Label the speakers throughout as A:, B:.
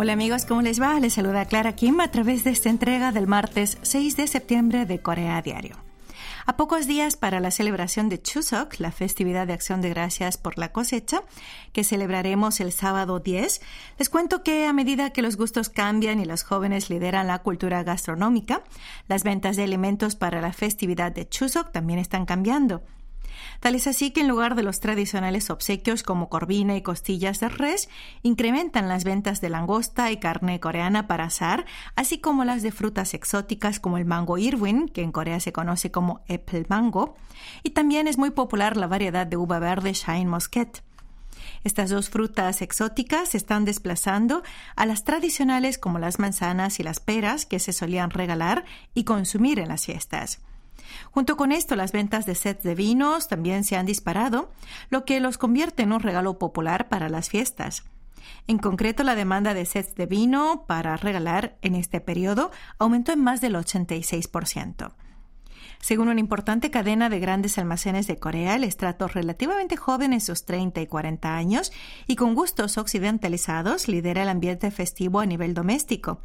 A: Hola amigos, ¿cómo les va? Les saluda Clara Kim a través de esta entrega del martes 6 de septiembre de Corea Diario. A pocos días para la celebración de Chuseok, la festividad de acción de gracias por la cosecha, que celebraremos el sábado 10, les cuento que a medida que los gustos cambian y los jóvenes lideran la cultura gastronómica, las ventas de alimentos para la festividad de Chuseok también están cambiando. Tal es así que en lugar de los tradicionales obsequios como corvina y costillas de res, incrementan las ventas de langosta y carne coreana para asar, así como las de frutas exóticas como el mango Irwin, que en Corea se conoce como apple mango, y también es muy popular la variedad de uva verde Shine Muscat. Estas dos frutas exóticas están desplazando a las tradicionales como las manzanas y las peras que se solían regalar y consumir en las fiestas. Junto con esto, las ventas de sets de vinos también se han disparado, lo que los convierte en un regalo popular para las fiestas. En concreto, la demanda de sets de vino para regalar en este periodo aumentó en más del 86%. Según una importante cadena de grandes almacenes de Corea, el estrato relativamente joven en sus 30 y 40 años y con gustos occidentalizados lidera el ambiente festivo a nivel doméstico.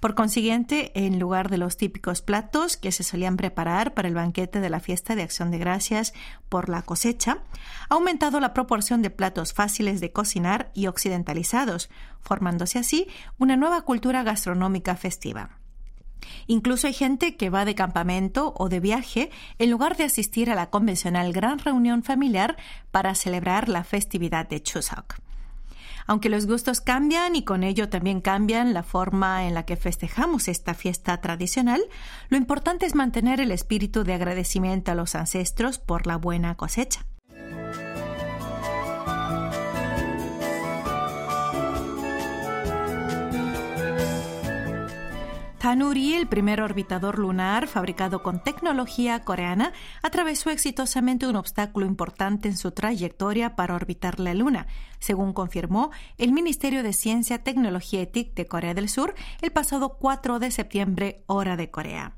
A: Por consiguiente, en lugar de los típicos platos que se solían preparar para el banquete de la fiesta de acción de gracias por la cosecha, ha aumentado la proporción de platos fáciles de cocinar y occidentalizados, formándose así una nueva cultura gastronómica festiva. Incluso hay gente que va de campamento o de viaje en lugar de asistir a la convencional gran reunión familiar para celebrar la festividad de Chuseok. Aunque los gustos cambian y con ello también cambian la forma en la que festejamos esta fiesta tradicional, lo importante es mantener el espíritu de agradecimiento a los ancestros por la buena cosecha. Tanuri, el primer orbitador lunar fabricado con tecnología coreana, atravesó exitosamente un obstáculo importante en su trayectoria para orbitar la Luna, según confirmó el Ministerio de Ciencia, Tecnología y TIC de Corea del Sur el pasado 4 de septiembre, hora de Corea.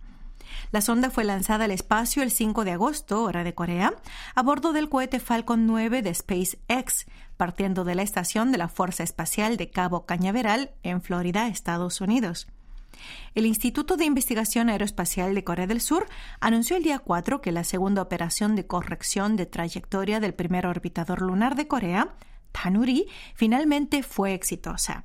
A: La sonda fue lanzada al espacio el 5 de agosto, hora de Corea, a bordo del cohete Falcon 9 de SpaceX, partiendo de la estación de la Fuerza Espacial de Cabo Cañaveral, en Florida, Estados Unidos. El Instituto de Investigación Aeroespacial de Corea del Sur anunció el día 4 que la segunda operación de corrección de trayectoria del primer orbitador lunar de Corea, Tanuri, finalmente fue exitosa.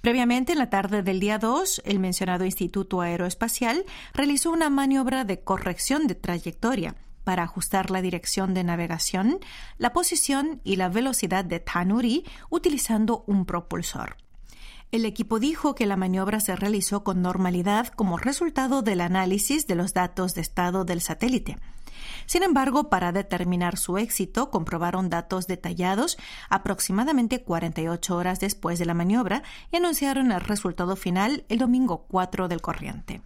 A: Previamente, en la tarde del día 2, el mencionado Instituto Aeroespacial realizó una maniobra de corrección de trayectoria para ajustar la dirección de navegación, la posición y la velocidad de Tanuri utilizando un propulsor. El equipo dijo que la maniobra se realizó con normalidad como resultado del análisis de los datos de estado del satélite. Sin embargo, para determinar su éxito, comprobaron datos detallados aproximadamente 48 horas después de la maniobra y anunciaron el resultado final el domingo 4 del corriente.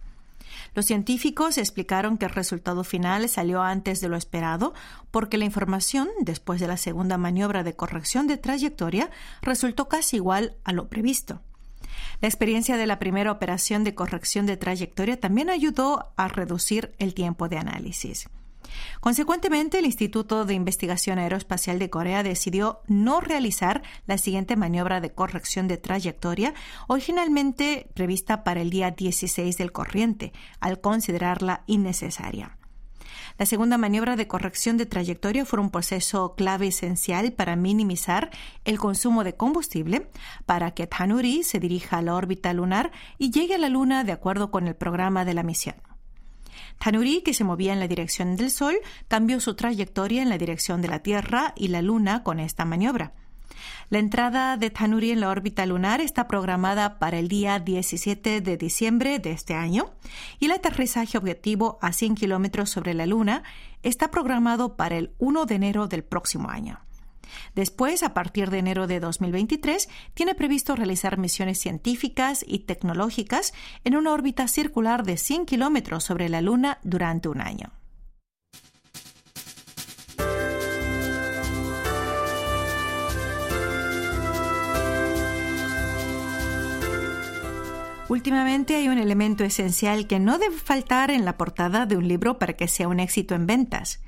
A: Los científicos explicaron que el resultado final salió antes de lo esperado porque la información, después de la segunda maniobra de corrección de trayectoria, resultó casi igual a lo previsto. La experiencia de la primera operación de corrección de trayectoria también ayudó a reducir el tiempo de análisis. Consecuentemente, el Instituto de Investigación Aeroespacial de Corea decidió no realizar la siguiente maniobra de corrección de trayectoria, originalmente prevista para el día 16 del corriente, al considerarla innecesaria. La segunda maniobra de corrección de trayectoria fue un proceso clave esencial para minimizar el consumo de combustible para que Tanuri se dirija a la órbita lunar y llegue a la Luna de acuerdo con el programa de la misión. Tanuri, que se movía en la dirección del Sol, cambió su trayectoria en la dirección de la Tierra y la Luna con esta maniobra. La entrada de Tanuri en la órbita lunar está programada para el día 17 de diciembre de este año y el aterrizaje objetivo a 100 kilómetros sobre la Luna está programado para el 1 de enero del próximo año. Después, a partir de enero de 2023, tiene previsto realizar misiones científicas y tecnológicas en una órbita circular de 100 kilómetros sobre la Luna durante un año. Últimamente hay un elemento esencial que no debe faltar en la portada de un libro para que sea un éxito en ventas,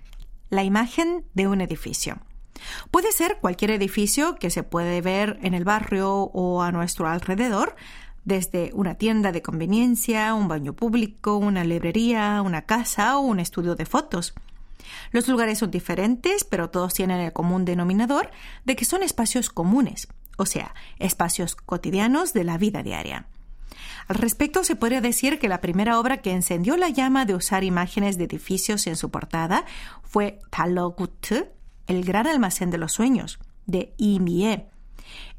A: la imagen de un edificio. Puede ser cualquier edificio que se puede ver en el barrio o a nuestro alrededor, desde una tienda de conveniencia, un baño público, una librería, una casa o un estudio de fotos. Los lugares son diferentes, pero todos tienen el común denominador de que son espacios comunes, o sea, espacios cotidianos de la vida diaria. Al respecto, se podría decir que la primera obra que encendió la llama de usar imágenes de edificios en su portada fue Talogut, el gran almacén de los sueños, de Imie.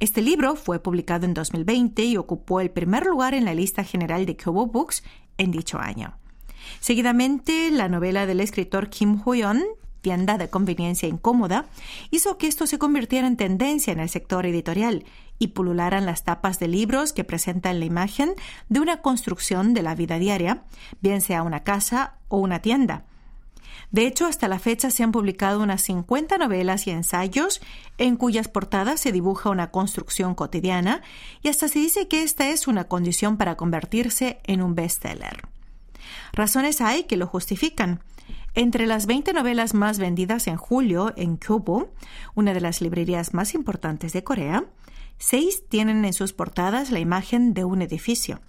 A: Este libro fue publicado en 2020 y ocupó el primer lugar en la lista general de Kobo Books en dicho año. Seguidamente, la novela del escritor Kim Ho-yeon, Tienda de conveniencia incómoda, hizo que esto se convirtiera en tendencia en el sector editorial y pulularan las tapas de libros que presentan la imagen de una construcción de la vida diaria, bien sea una casa o una tienda. De hecho, hasta la fecha se han publicado unas 50 novelas y ensayos en cuyas portadas se dibuja una construcción cotidiana y hasta se dice que esta es una condición para convertirse en un bestseller. Razones hay que lo justifican. Entre las 20 novelas más vendidas en julio en Kyobo, una de las librerías más importantes de Corea, seis tienen en sus portadas la imagen de un edificio.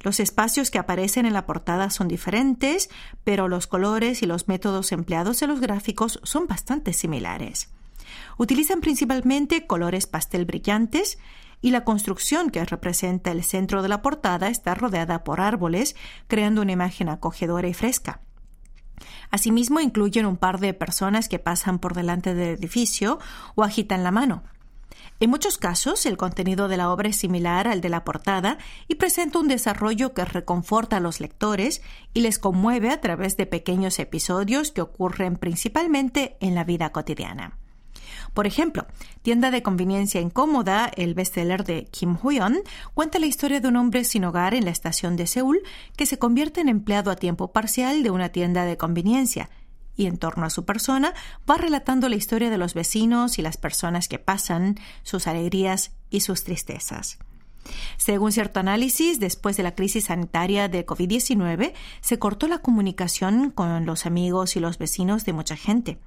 A: Los espacios que aparecen en la portada son diferentes, pero los colores y los métodos empleados en los gráficos son bastante similares. Utilizan principalmente colores pastel brillantes y la construcción que representa el centro de la portada está rodeada por árboles, creando una imagen acogedora y fresca. Asimismo, incluyen un par de personas que pasan por delante del edificio o agitan la mano. En muchos casos, el contenido de la obra es similar al de la portada y presenta un desarrollo que reconforta a los lectores y les conmueve a través de pequeños episodios que ocurren principalmente en la vida cotidiana. Por ejemplo, Tienda de conveniencia incómoda, el bestseller de Kim Ho-yeon, cuenta la historia de un hombre sin hogar en la estación de Seúl que se convierte en empleado a tiempo parcial de una tienda de conveniencia y en torno a su persona va relatando la historia de los vecinos y las personas que pasan, sus alegrías y sus tristezas. Según cierto análisis, después de la crisis sanitaria de COVID-19, se cortó la comunicación con los amigos y los vecinos de mucha gente.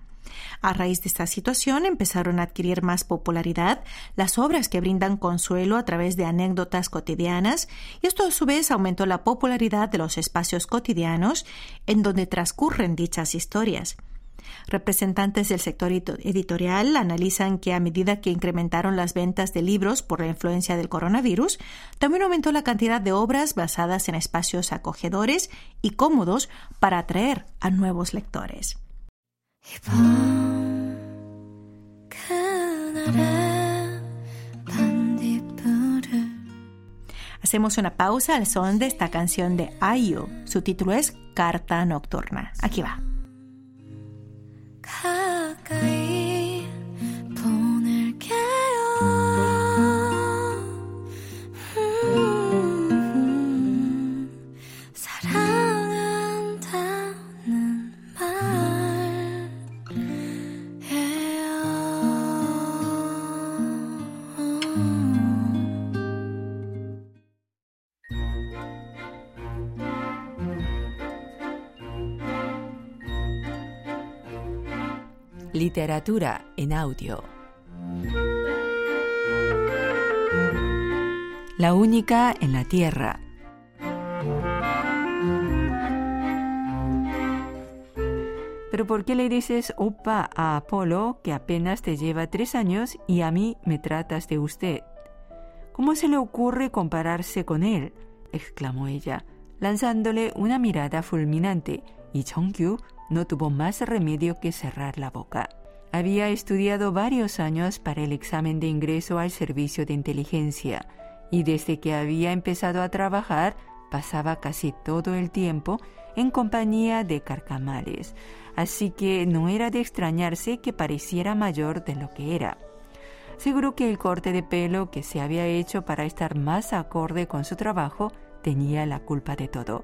A: A raíz de esta situación empezaron a adquirir más popularidad las obras que brindan consuelo a través de anécdotas cotidianas y esto a su vez aumentó la popularidad de los espacios cotidianos en donde transcurren dichas historias. Representantes del sector editorial analizan que a medida que incrementaron las ventas de libros por la influencia del coronavirus, también aumentó la cantidad de obras basadas en espacios acogedores y cómodos para atraer a nuevos lectores. Hacemos una pausa al son de esta canción de Ayu. Su título es Carta Nocturna. Aquí va.
B: Literatura en audio. La única en la Tierra. Pero ¿por qué le dices opa a Apolo que apenas te lleva tres años y a mí me tratas de usted? ¿Cómo se le ocurre compararse con él? exclamó ella, lanzándole una mirada fulminante, y Chongkyu no tuvo más remedio que cerrar la boca. Había estudiado varios años para el examen de ingreso al servicio de inteligencia y desde que había empezado a trabajar pasaba casi todo el tiempo en compañía de carcamales, así que no era de extrañarse que pareciera mayor de lo que era. Seguro que el corte de pelo que se había hecho para estar más acorde con su trabajo tenía la culpa de todo.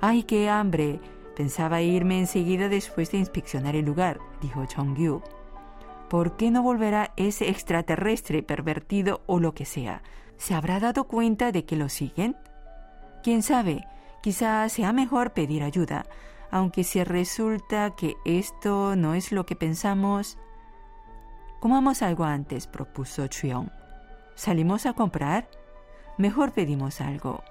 B: ¡Ay, qué hambre! Pensaba irme enseguida después de inspeccionar el lugar, dijo Chong-yu. ¿Por qué no volverá ese extraterrestre pervertido o lo que sea? ¿Se habrá dado cuenta de que lo siguen? ¿Quién sabe? Quizá sea mejor pedir ayuda, aunque si resulta que esto no es lo que pensamos. Comamos algo antes, propuso Chuyong. ¿Salimos a comprar? Mejor pedimos algo.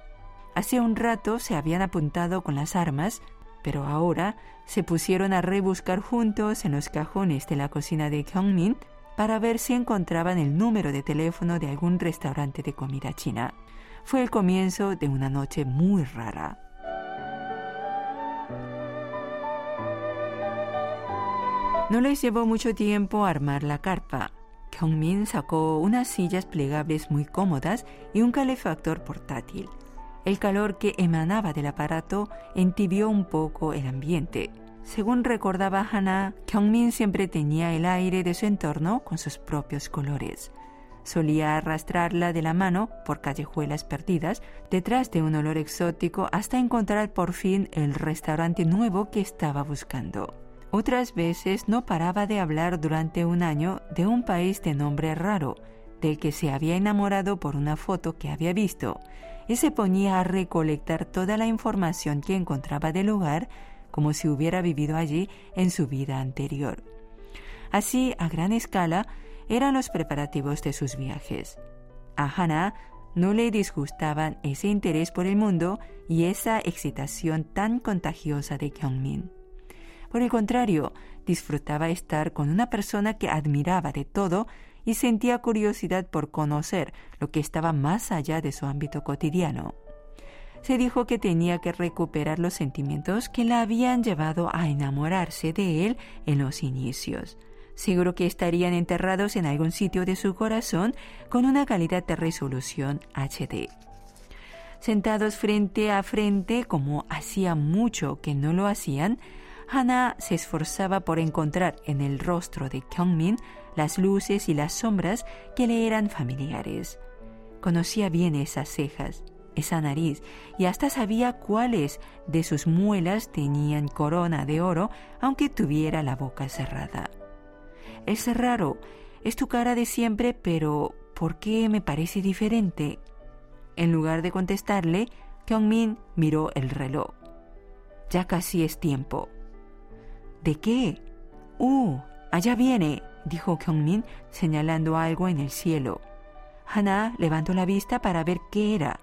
B: Hace un rato se habían apuntado con las armas, pero ahora se pusieron a rebuscar juntos en los cajones de la cocina de Kyungmin para ver si encontraban el número de teléfono de algún restaurante de comida china. Fue el comienzo de una noche muy rara. No les llevó mucho tiempo armar la carpa. Kyungmin sacó unas sillas plegables muy cómodas y un calefactor portátil. El calor que emanaba del aparato entibió un poco el ambiente. Según recordaba Hana, Kyungmin siempre tenía el aire de su entorno con sus propios colores. Solía arrastrarla de la mano por callejuelas perdidas, detrás de un olor exótico, hasta encontrar por fin el restaurante nuevo que estaba buscando. Otras veces no paraba de hablar durante un año de un país de nombre raro, del que se había enamorado por una foto que había visto, y se ponía a recolectar toda la información que encontraba del lugar como si hubiera vivido allí en su vida anterior. Así, a gran escala, eran los preparativos de sus viajes. A Hannah no le disgustaban ese interés por el mundo y esa excitación tan contagiosa de Kyungmin. Por el contrario, disfrutaba estar con una persona que admiraba de todo y sentía curiosidad por conocer lo que estaba más allá de su ámbito cotidiano. Se dijo que tenía que recuperar los sentimientos que la habían llevado a enamorarse de él en los inicios. Seguro que estarían enterrados en algún sitio de su corazón con una calidad de resolución HD. Sentados frente a frente, como hacía mucho que no lo hacían, Hana se esforzaba por encontrar en el rostro de Kyungmin las luces y las sombras que le eran familiares. Conocía bien esas cejas, esa nariz, y hasta sabía cuáles de sus muelas tenían corona de oro, aunque tuviera la boca cerrada. Es raro, es tu cara de siempre, pero ¿por qué me parece diferente? En lugar de contestarle, Kyungmin miró el reloj. Ya casi es tiempo. ¿De qué? ¡Uh! Allá viene, dijo Kyungmin señalando algo en el cielo. Hana levantó la vista para ver qué era.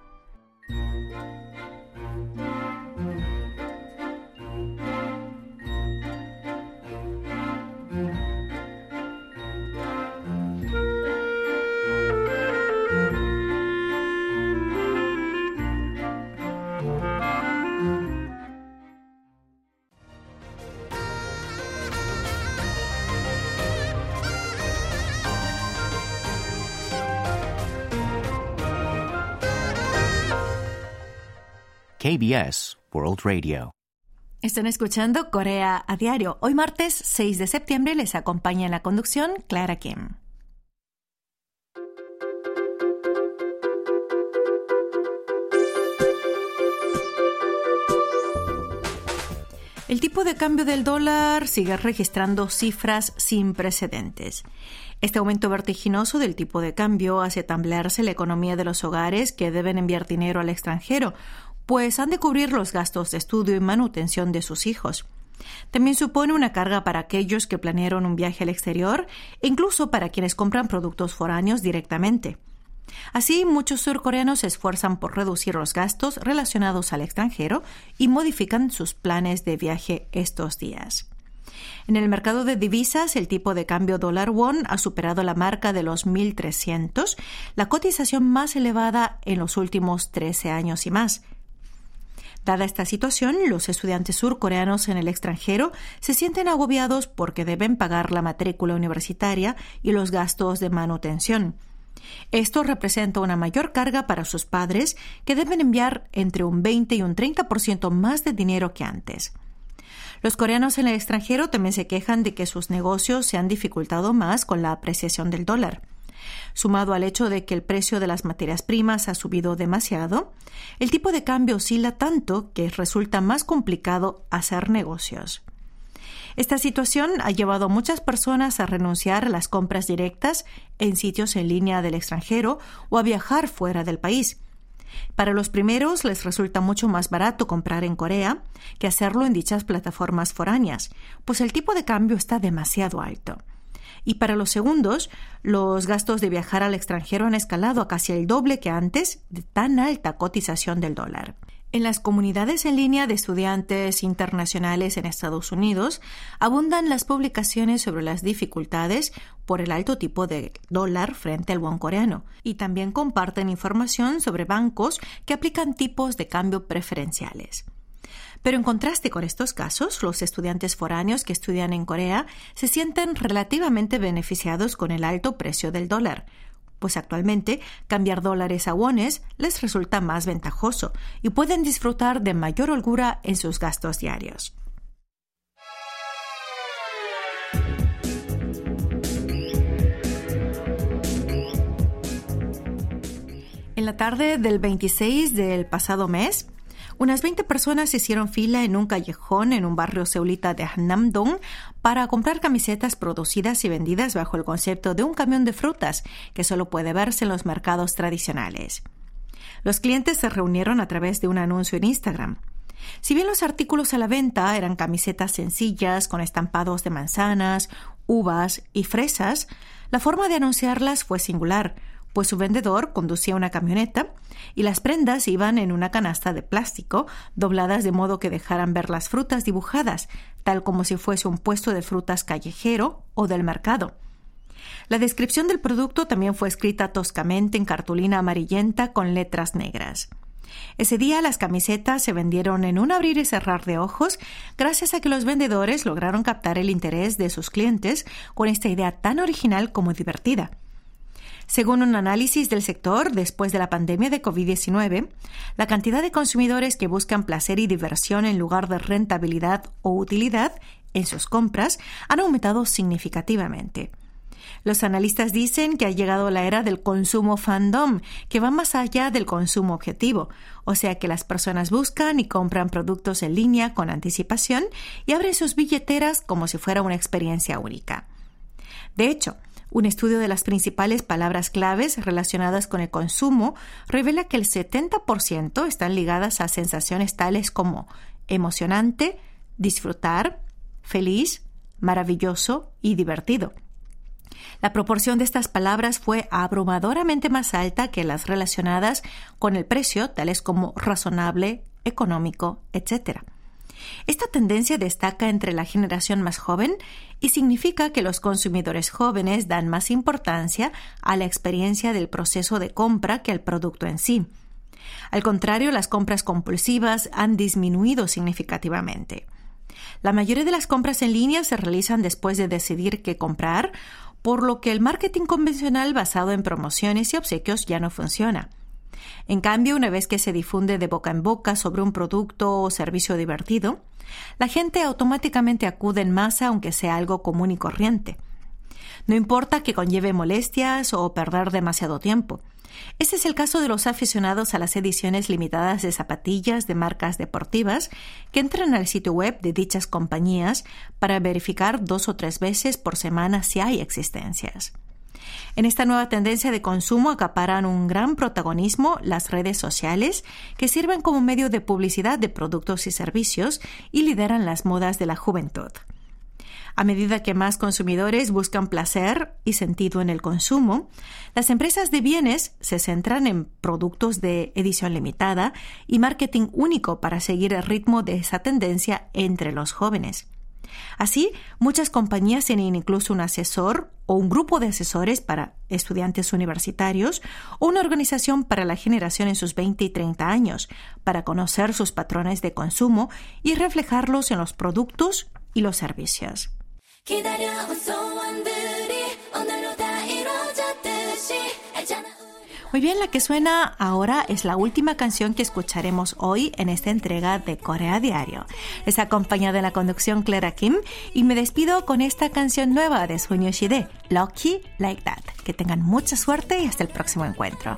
A: KBS World Radio. Están escuchando Corea a diario. Hoy martes 6 de septiembre les acompaña en la conducción Clara Kim. El tipo de cambio del dólar sigue registrando cifras sin precedentes. Este aumento vertiginoso del tipo de cambio hace tambalearse la economía de los hogares que deben enviar dinero al extranjero, pues han de cubrir los gastos de estudio y manutención de sus hijos. También supone una carga para aquellos que planearon un viaje al exterior e incluso para quienes compran productos foráneos directamente. Así, muchos surcoreanos se esfuerzan por reducir los gastos relacionados al extranjero y modifican sus planes de viaje estos días. En el mercado de divisas, el tipo de cambio dólar-won ha superado la marca de los 1.300, la cotización más elevada en los últimos 13 años y más. Dada esta situación, los estudiantes surcoreanos en el extranjero se sienten agobiados porque deben pagar la matrícula universitaria y los gastos de manutención. Esto representa una mayor carga para sus padres que deben enviar entre un 20 y un 30% más de dinero que antes. Los coreanos en el extranjero también se quejan de que sus negocios se han dificultado más con la apreciación del dólar. Sumado al hecho de que el precio de las materias primas ha subido demasiado, el tipo de cambio oscila tanto que resulta más complicado hacer negocios. Esta situación ha llevado a muchas personas a renunciar a las compras directas en sitios en línea del extranjero o a viajar fuera del país. Para los primeros les resulta mucho más barato comprar en Corea que hacerlo en dichas plataformas foráneas, pues el tipo de cambio está demasiado alto. Y para los segundos, los gastos de viajar al extranjero han escalado a casi el doble que antes de tan alta cotización del dólar. En las comunidades en línea de estudiantes internacionales en Estados Unidos abundan las publicaciones sobre las dificultades por el alto tipo de dólar frente al won coreano y también comparten información sobre bancos que aplican tipos de cambio preferenciales. Pero en contraste con estos casos, los estudiantes foráneos que estudian en Corea se sienten relativamente beneficiados con el alto precio del dólar, pues actualmente cambiar dólares a wones les resulta más ventajoso y pueden disfrutar de mayor holgura en sus gastos diarios. En la tarde del 26 del pasado mes, unas 20 personas hicieron fila en un callejón en un barrio seulita de Dong para comprar camisetas producidas y vendidas bajo el concepto de un camión de frutas que solo puede verse en los mercados tradicionales. Los clientes se reunieron a través de un anuncio en Instagram. Si bien los artículos a la venta eran camisetas sencillas con estampados de manzanas, uvas y fresas, la forma de anunciarlas fue singular, pues su vendedor conducía una camioneta y las prendas iban en una canasta de plástico, dobladas de modo que dejaran ver las frutas dibujadas, tal como si fuese un puesto de frutas callejero o del mercado. La descripción del producto también fue escrita toscamente en cartulina amarillenta con letras negras. Ese día las camisetas se vendieron en un abrir y cerrar de ojos gracias a que los vendedores lograron captar el interés de sus clientes con esta idea tan original como divertida. Según un análisis del sector, después de la pandemia de COVID-19, la cantidad de consumidores que buscan placer y diversión en lugar de rentabilidad o utilidad en sus compras han aumentado significativamente. Los analistas dicen que ha llegado la era del consumo fandom, que va más allá del consumo objetivo, o sea que las personas buscan y compran productos en línea con anticipación y abren sus billeteras como si fuera una experiencia única. De hecho, un estudio de las principales palabras claves relacionadas con el consumo revela que el 70% están ligadas a sensaciones tales como emocionante, disfrutar, feliz, maravilloso y divertido. La proporción de estas palabras fue abrumadoramente más alta que las relacionadas con el precio, tales como razonable, económico, etc. Esta tendencia destaca entre la generación más joven y significa que los consumidores jóvenes dan más importancia a la experiencia del proceso de compra que al producto en sí. Al contrario, las compras compulsivas han disminuido significativamente. La mayoría de las compras en línea se realizan después de decidir qué comprar, por lo que el marketing convencional basado en promociones y obsequios ya no funciona. En cambio, una vez que se difunde de boca en boca sobre un producto o servicio divertido, la gente automáticamente acude en masa aunque sea algo común y corriente. No importa que conlleve molestias o perder demasiado tiempo. Este es el caso de los aficionados a las ediciones limitadas de zapatillas de marcas deportivas que entran al sitio web de dichas compañías para verificar dos o tres veces por semana si hay existencias. En esta nueva tendencia de consumo acaparan un gran protagonismo las redes sociales, que sirven como medio de publicidad de productos y servicios y lideran las modas de la juventud. A medida que más consumidores buscan placer y sentido en el consumo, las empresas de bienes se centran en productos de edición limitada y marketing único para seguir el ritmo de esa tendencia entre los jóvenes. Así, muchas compañías tienen incluso un asesor o un grupo de asesores para estudiantes universitarios o una organización para la generación en sus 20 y 30 años, para conocer sus patrones de consumo y reflejarlos en los productos y los servicios. Muy bien, la que suena ahora es la última canción que escucharemos hoy en esta entrega de Corea Diario. Es acompañada de la conducción Clara Kim y me despido con esta canción nueva de Sunyo Shide, Lucky Like That. Que tengan mucha suerte y hasta el próximo encuentro.